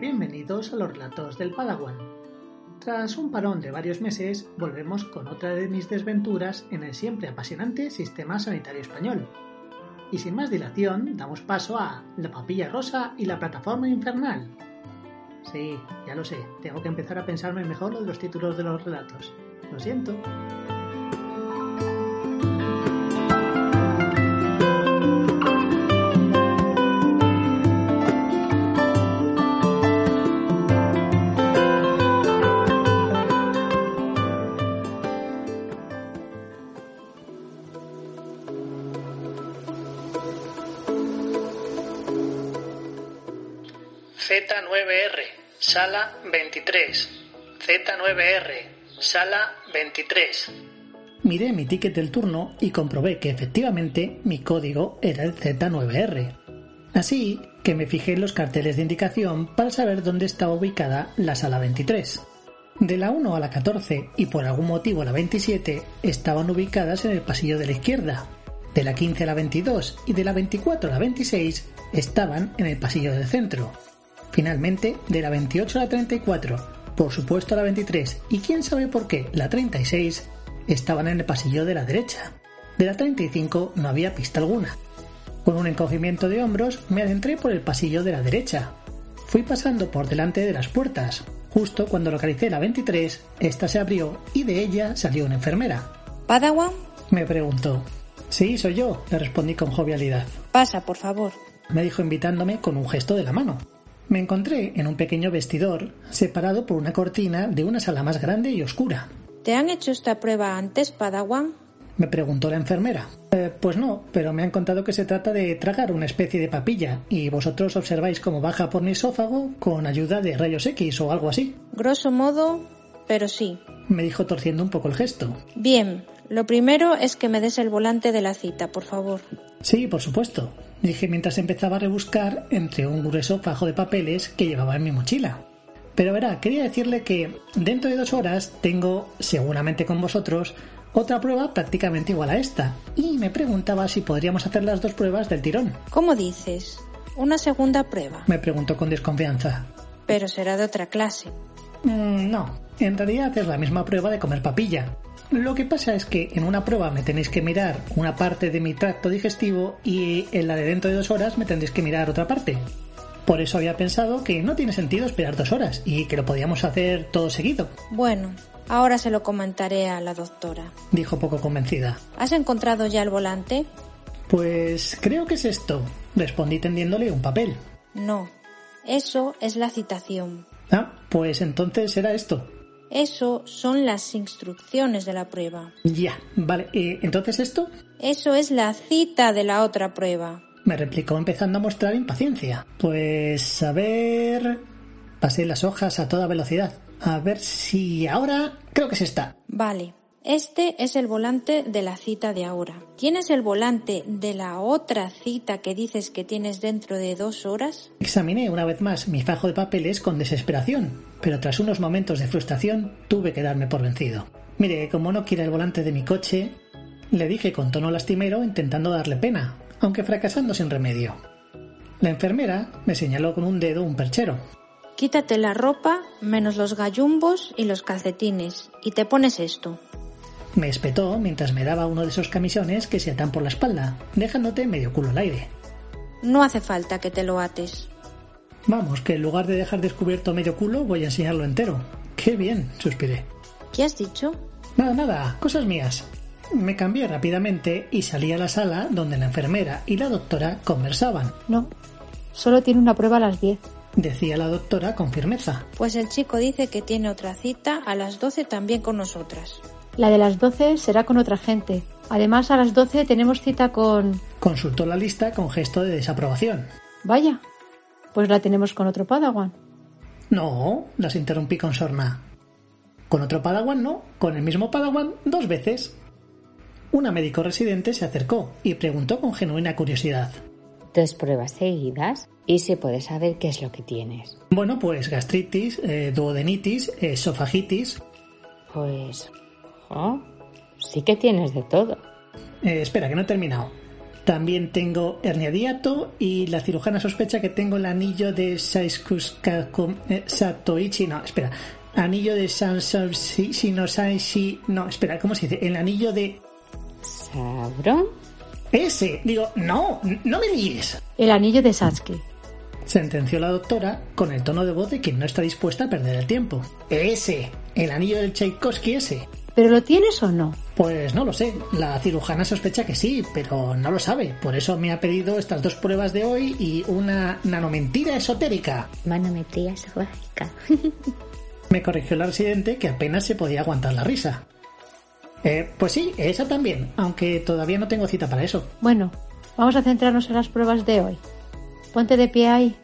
bienvenidos a los relatos del Padawan. Tras un parón de varios meses, volvemos con otra de mis desventuras en el siempre apasionante sistema sanitario español. Y sin más dilación, damos paso a La papilla rosa y la plataforma infernal. Sí, ya lo sé, tengo que empezar a pensarme mejor lo de los títulos de los relatos. Lo siento. Z9R, sala 23. Z9R, sala 23. Miré mi ticket del turno y comprobé que efectivamente mi código era el Z9R. Así que me fijé en los carteles de indicación para saber dónde estaba ubicada la sala 23. De la 1 a la 14 y por algún motivo la 27 estaban ubicadas en el pasillo de la izquierda. De la 15 a la 22 y de la 24 a la 26 estaban en el pasillo del centro. Finalmente, de la 28 a la 34, por supuesto la 23 y quién sabe por qué la 36 estaban en el pasillo de la derecha. De la 35 no había pista alguna. Con un encogimiento de hombros me adentré por el pasillo de la derecha. Fui pasando por delante de las puertas. Justo cuando localicé la 23, esta se abrió y de ella salió una enfermera. ¿Padawan? Me preguntó. Sí, soy yo, le respondí con jovialidad. Pasa, por favor. Me dijo invitándome con un gesto de la mano. Me encontré en un pequeño vestidor, separado por una cortina de una sala más grande y oscura. ¿Te han hecho esta prueba antes, Padawan? Me preguntó la enfermera. Eh, pues no, pero me han contado que se trata de tragar una especie de papilla y vosotros observáis cómo baja por mi esófago con ayuda de rayos X o algo así. Grosso modo, pero sí. Me dijo torciendo un poco el gesto. Bien, lo primero es que me des el volante de la cita, por favor. Sí, por supuesto dije mientras empezaba a rebuscar entre un grueso fajo de papeles que llevaba en mi mochila. Pero verá, quería decirle que dentro de dos horas tengo, seguramente con vosotros, otra prueba prácticamente igual a esta, y me preguntaba si podríamos hacer las dos pruebas del tirón. ¿Cómo dices? ¿Una segunda prueba? Me preguntó con desconfianza. Pero será de otra clase. Mm, no, en realidad es la misma prueba de comer papilla, lo que pasa es que en una prueba me tenéis que mirar una parte de mi tracto digestivo y en la de dentro de dos horas me tendréis que mirar otra parte. Por eso había pensado que no tiene sentido esperar dos horas y que lo podíamos hacer todo seguido. Bueno, ahora se lo comentaré a la doctora. Dijo poco convencida. ¿Has encontrado ya el volante? Pues creo que es esto. Respondí tendiéndole un papel. No, eso es la citación. Ah, pues entonces era esto. Eso son las instrucciones de la prueba. Ya, vale. ¿Y entonces esto? Eso es la cita de la otra prueba. Me replicó empezando a mostrar impaciencia. Pues a ver... Pasé las hojas a toda velocidad. A ver si ahora creo que se está. Vale. Este es el volante de la cita de ahora. ¿Tienes el volante de la otra cita que dices que tienes dentro de dos horas? Examiné una vez más mi fajo de papeles con desesperación, pero tras unos momentos de frustración tuve que darme por vencido. Mire, como no quiere el volante de mi coche, le dije con tono lastimero intentando darle pena, aunque fracasando sin remedio. La enfermera me señaló con un dedo un perchero. Quítate la ropa menos los gallumbos y los calcetines y te pones esto. Me espetó mientras me daba uno de esos camisones que se atan por la espalda, dejándote medio culo al aire. No hace falta que te lo ates. Vamos, que en lugar de dejar descubierto medio culo, voy a enseñarlo entero. Qué bien, suspiré. ¿Qué has dicho? Nada, nada, cosas mías. Me cambié rápidamente y salí a la sala donde la enfermera y la doctora conversaban. No, solo tiene una prueba a las 10. Decía la doctora con firmeza. Pues el chico dice que tiene otra cita a las 12 también con nosotras. La de las 12 será con otra gente. Además, a las 12 tenemos cita con... Consultó la lista con gesto de desaprobación. Vaya, pues la tenemos con otro Padawan. No, las interrumpí con sorna. Con otro Padawan no, con el mismo Padawan dos veces. Una médico residente se acercó y preguntó con genuina curiosidad. Dos pruebas seguidas y se puede saber qué es lo que tienes. Bueno, pues gastritis, eh, duodenitis, esofagitis. Pues Oh, sí que tienes de todo. Eh, espera, que no he terminado. También tengo hernia diato y la cirujana sospecha que tengo el anillo de Satoichi. No, espera. Anillo de Sansai no espera, ¿cómo se dice? El anillo de. ¿Sauron? Ese. Digo, no, no me líes. El anillo de Satsuki. Sentenció la doctora con el tono de voz de quien no está dispuesta a perder el tiempo. Ese. El anillo del Tchaikovsky ese. ¿Pero lo tienes o no? Pues no lo sé. La cirujana sospecha que sí, pero no lo sabe. Por eso me ha pedido estas dos pruebas de hoy y una nanomentira esotérica. Manometría esotérica. Me corrigió la residente que apenas se podía aguantar la risa. Eh, pues sí, esa también, aunque todavía no tengo cita para eso. Bueno, vamos a centrarnos en las pruebas de hoy. Ponte de pie ahí.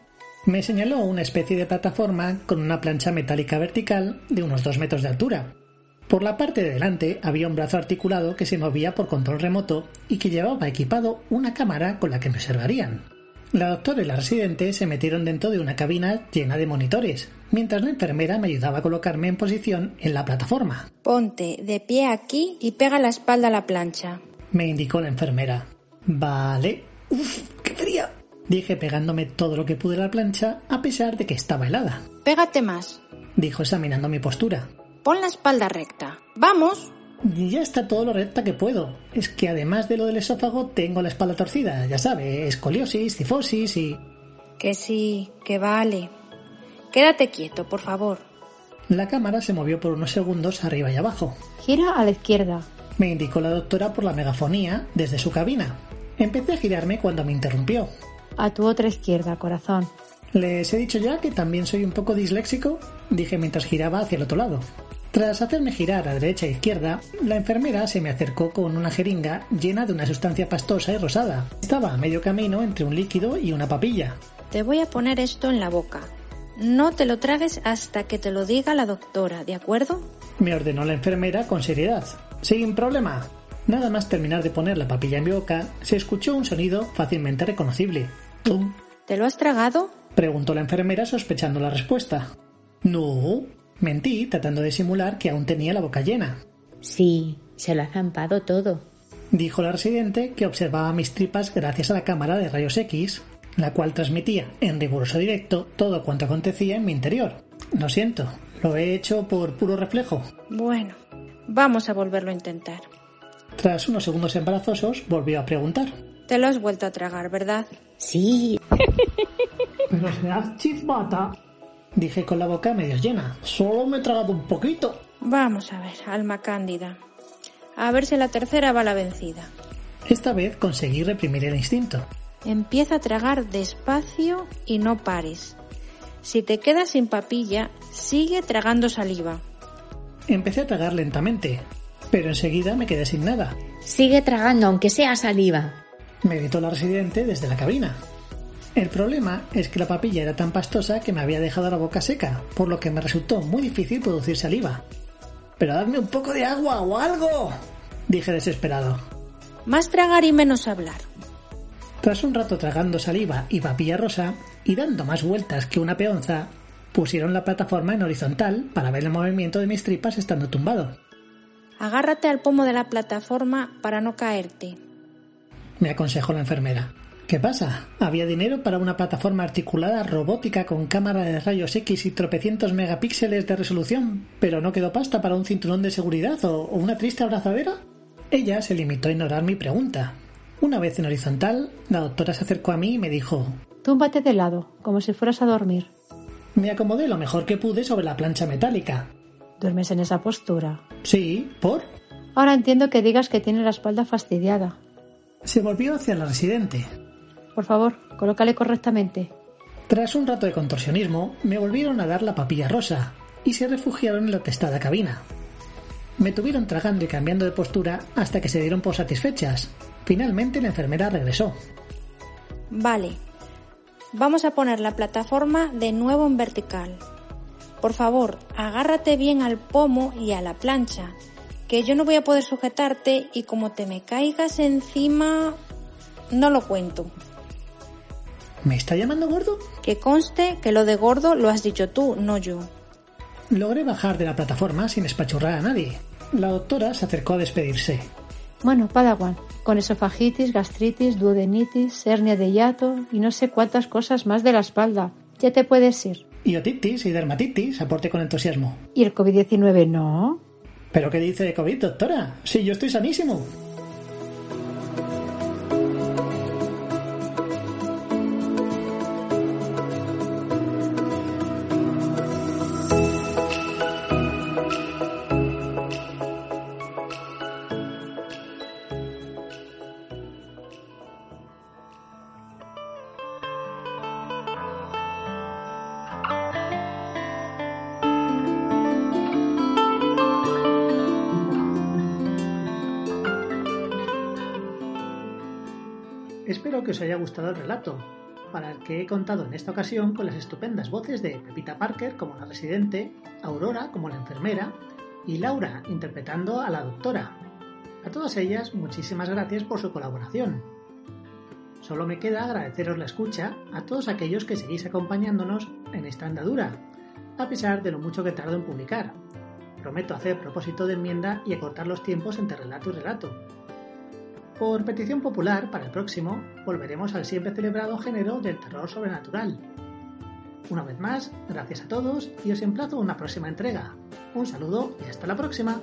Me señaló una especie de plataforma con una plancha metálica vertical de unos dos metros de altura. Por la parte de delante había un brazo articulado que se movía por control remoto y que llevaba equipado una cámara con la que me observarían. La doctora y la residente se metieron dentro de una cabina llena de monitores, mientras la enfermera me ayudaba a colocarme en posición en la plataforma. Ponte de pie aquí y pega la espalda a la plancha. Me indicó la enfermera. Vale. Uf, qué fría. Dije pegándome todo lo que pude a la plancha, a pesar de que estaba helada. Pégate más. Dijo examinando mi postura. Pon la espalda recta. ¡Vamos! Y ya está todo lo recta que puedo. Es que además de lo del esófago, tengo la espalda torcida, ya sabe, escoliosis, cifosis y... Que sí, que vale. Quédate quieto, por favor. La cámara se movió por unos segundos arriba y abajo. Gira a la izquierda. Me indicó la doctora por la megafonía desde su cabina. Empecé a girarme cuando me interrumpió. A tu otra izquierda, corazón. ¿Les he dicho ya que también soy un poco disléxico? Dije mientras giraba hacia el otro lado. Tras hacerme girar a derecha e izquierda, la enfermera se me acercó con una jeringa llena de una sustancia pastosa y rosada. Estaba a medio camino entre un líquido y una papilla. Te voy a poner esto en la boca. No te lo tragues hasta que te lo diga la doctora, ¿de acuerdo? Me ordenó la enfermera con seriedad. Sin problema. Nada más terminar de poner la papilla en mi boca, se escuchó un sonido fácilmente reconocible. ¡Tum! ¿Te lo has tragado? Preguntó la enfermera sospechando la respuesta. No. Mentí tratando de simular que aún tenía la boca llena. Sí, se lo ha zampado todo. Dijo la residente que observaba mis tripas gracias a la cámara de rayos X, la cual transmitía en riguroso directo todo cuanto acontecía en mi interior. Lo siento, lo he hecho por puro reflejo. Bueno, vamos a volverlo a intentar. Tras unos segundos embarazosos, volvió a preguntar. Te lo has vuelto a tragar, ¿verdad? Sí. Pero serás chismata. Dije con la boca medio llena. Solo me he tragado un poquito. Vamos a ver, alma cándida. A ver si la tercera va la vencida. Esta vez conseguí reprimir el instinto. Empieza a tragar despacio y no pares. Si te quedas sin papilla, sigue tragando saliva. Empecé a tragar lentamente, pero enseguida me quedé sin nada. Sigue tragando, aunque sea saliva. Me gritó la residente desde la cabina. El problema es que la papilla era tan pastosa que me había dejado la boca seca, por lo que me resultó muy difícil producir saliva. Pero dadme un poco de agua o algo, dije desesperado. Más tragar y menos hablar. Tras un rato tragando saliva y papilla rosa, y dando más vueltas que una peonza, pusieron la plataforma en horizontal para ver el movimiento de mis tripas estando tumbado. Agárrate al pomo de la plataforma para no caerte. Me aconsejó la enfermera. ¿Qué pasa? ¿Había dinero para una plataforma articulada robótica con cámara de rayos X y tropecientos megapíxeles de resolución, pero no quedó pasta para un cinturón de seguridad o, o una triste abrazadera? Ella se limitó a ignorar mi pregunta. Una vez en horizontal, la doctora se acercó a mí y me dijo Túmbate de lado, como si fueras a dormir. Me acomodé lo mejor que pude sobre la plancha metálica. ¿Duermes en esa postura? Sí, ¿por? Ahora entiendo que digas que tiene la espalda fastidiada. Se volvió hacia la residente. Por favor, colócale correctamente. Tras un rato de contorsionismo, me volvieron a dar la papilla rosa y se refugiaron en la testada cabina. Me tuvieron tragando y cambiando de postura hasta que se dieron por satisfechas. Finalmente la enfermera regresó. Vale. Vamos a poner la plataforma de nuevo en vertical. Por favor, agárrate bien al pomo y a la plancha, que yo no voy a poder sujetarte y como te me caigas encima, no lo cuento. ¿Me está llamando gordo? Que conste que lo de gordo lo has dicho tú, no yo. Logré bajar de la plataforma sin espachurrar a nadie. La doctora se acercó a despedirse. Bueno, Padawan, con esofagitis, gastritis, duodenitis, hernia de hiato y no sé cuántas cosas más de la espalda. Ya te puedes ir. Y otitis y dermatitis, aporte con entusiasmo. ¿Y el COVID-19 no? ¿Pero qué dice de COVID, doctora? Sí, yo estoy sanísimo. Espero que os haya gustado el relato, para el que he contado en esta ocasión con las estupendas voces de Pepita Parker como la residente, Aurora como la enfermera y Laura interpretando a la doctora. A todas ellas, muchísimas gracias por su colaboración. Solo me queda agradeceros la escucha a todos aquellos que seguís acompañándonos en esta andadura, a pesar de lo mucho que tardo en publicar. Prometo hacer propósito de enmienda y acortar los tiempos entre relato y relato, por petición popular, para el próximo, volveremos al siempre celebrado género del terror sobrenatural. Una vez más, gracias a todos y os emplazo a una próxima entrega. Un saludo y hasta la próxima.